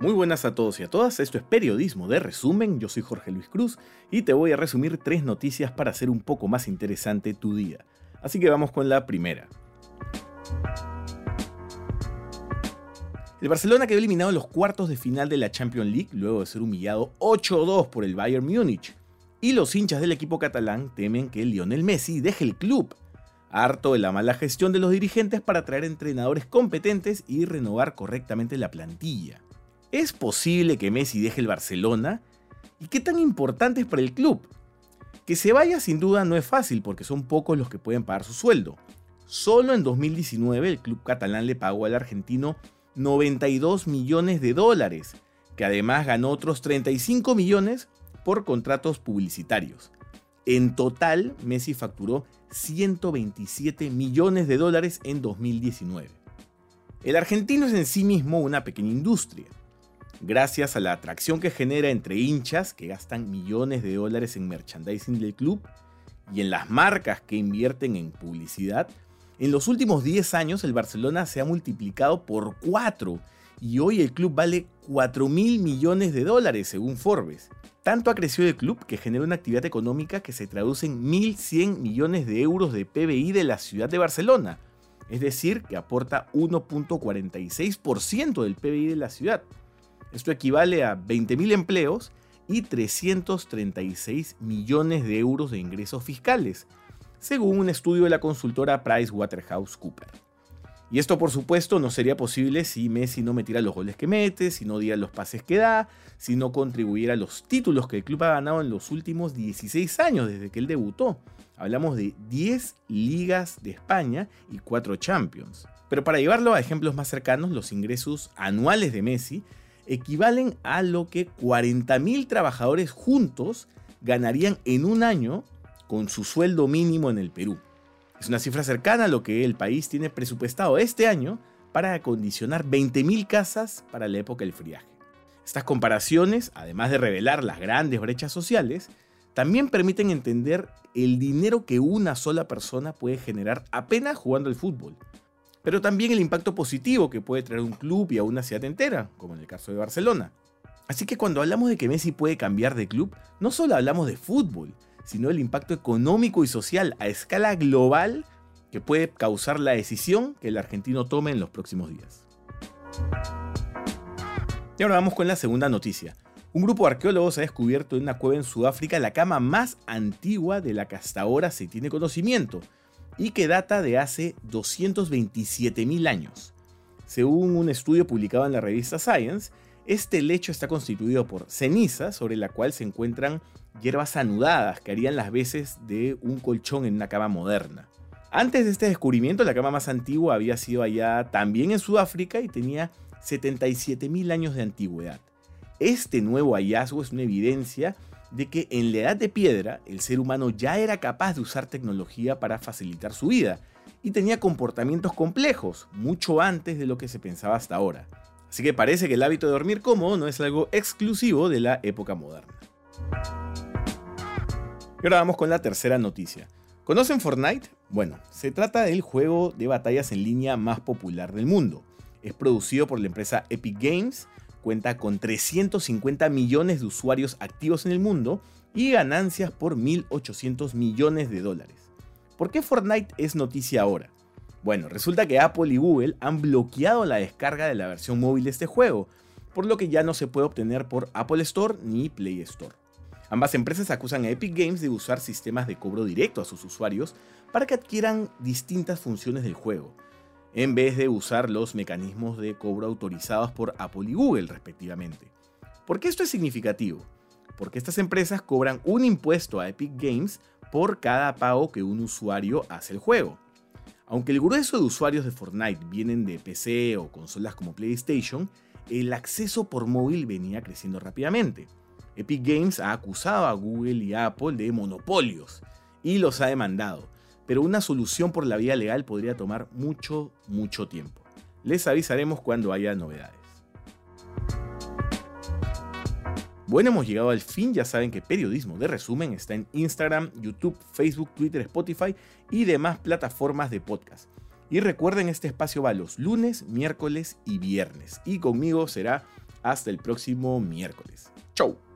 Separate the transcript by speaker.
Speaker 1: Muy buenas a todos y a todas, esto es Periodismo de Resumen, yo soy Jorge Luis Cruz y te voy a resumir tres noticias para hacer un poco más interesante tu día. Así que vamos con la primera. El Barcelona quedó eliminado en los cuartos de final de la Champions League luego de ser humillado 8-2 por el Bayern Múnich. Y los hinchas del equipo catalán temen que Lionel Messi deje el club, harto de la mala gestión de los dirigentes para traer entrenadores competentes y renovar correctamente la plantilla. ¿Es posible que Messi deje el Barcelona? ¿Y qué tan importante es para el club? Que se vaya sin duda no es fácil porque son pocos los que pueden pagar su sueldo. Solo en 2019 el club catalán le pagó al argentino 92 millones de dólares, que además ganó otros 35 millones por contratos publicitarios. En total, Messi facturó 127 millones de dólares en 2019. El argentino es en sí mismo una pequeña industria gracias a la atracción que genera entre hinchas que gastan millones de dólares en merchandising del club y en las marcas que invierten en publicidad, en los últimos 10 años el Barcelona se ha multiplicado por 4 y hoy el club vale 4 mil millones de dólares según Forbes. Tanto ha crecido el club que genera una actividad económica que se traduce en 1.100 millones de euros de PBI de la ciudad de Barcelona, es decir, que aporta 1.46% del PBI de la ciudad. Esto equivale a 20.000 empleos y 336 millones de euros de ingresos fiscales, según un estudio de la consultora PricewaterhouseCoopers. Y esto por supuesto no sería posible si Messi no metiera los goles que mete, si no diera los pases que da, si no contribuyera a los títulos que el club ha ganado en los últimos 16 años desde que él debutó. Hablamos de 10 ligas de España y 4 Champions. Pero para llevarlo a ejemplos más cercanos, los ingresos anuales de Messi equivalen a lo que 40.000 trabajadores juntos ganarían en un año con su sueldo mínimo en el Perú. Es una cifra cercana a lo que el país tiene presupuestado este año para acondicionar 20.000 casas para la época del friaje. Estas comparaciones, además de revelar las grandes brechas sociales, también permiten entender el dinero que una sola persona puede generar apenas jugando al fútbol pero también el impacto positivo que puede traer un club y a una ciudad entera, como en el caso de Barcelona. Así que cuando hablamos de que Messi puede cambiar de club, no solo hablamos de fútbol, sino del impacto económico y social a escala global que puede causar la decisión que el argentino tome en los próximos días. Y ahora vamos con la segunda noticia. Un grupo de arqueólogos ha descubierto en una cueva en Sudáfrica la cama más antigua de la que hasta ahora se tiene conocimiento, y que data de hace 227.000 años. Según un estudio publicado en la revista Science, este lecho está constituido por ceniza sobre la cual se encuentran hierbas anudadas que harían las veces de un colchón en una cama moderna. Antes de este descubrimiento, la cama más antigua había sido allá también en Sudáfrica y tenía 77.000 años de antigüedad. Este nuevo hallazgo es una evidencia de que en la edad de piedra el ser humano ya era capaz de usar tecnología para facilitar su vida y tenía comportamientos complejos, mucho antes de lo que se pensaba hasta ahora. Así que parece que el hábito de dormir cómodo no es algo exclusivo de la época moderna. Y ahora vamos con la tercera noticia. ¿Conocen Fortnite? Bueno, se trata del juego de batallas en línea más popular del mundo. Es producido por la empresa Epic Games cuenta con 350 millones de usuarios activos en el mundo y ganancias por 1.800 millones de dólares. ¿Por qué Fortnite es noticia ahora? Bueno, resulta que Apple y Google han bloqueado la descarga de la versión móvil de este juego, por lo que ya no se puede obtener por Apple Store ni Play Store. Ambas empresas acusan a Epic Games de usar sistemas de cobro directo a sus usuarios para que adquieran distintas funciones del juego, en vez de usar los mecanismos de cobro autorizados por Apple y Google respectivamente. ¿Por qué esto es significativo? Porque estas empresas cobran un impuesto a Epic Games por cada pago que un usuario hace el juego. Aunque el grueso de usuarios de Fortnite vienen de PC o consolas como PlayStation, el acceso por móvil venía creciendo rápidamente. Epic Games ha acusado a Google y Apple de monopolios y los ha demandado, pero una solución por la vía legal podría tomar mucho, mucho tiempo. Les avisaremos cuando haya novedades. Bueno, hemos llegado al fin. Ya saben que Periodismo de Resumen está en Instagram, YouTube, Facebook, Twitter, Spotify y demás plataformas de podcast. Y recuerden, este espacio va los lunes, miércoles y viernes. Y conmigo será Hasta el próximo miércoles. Chau.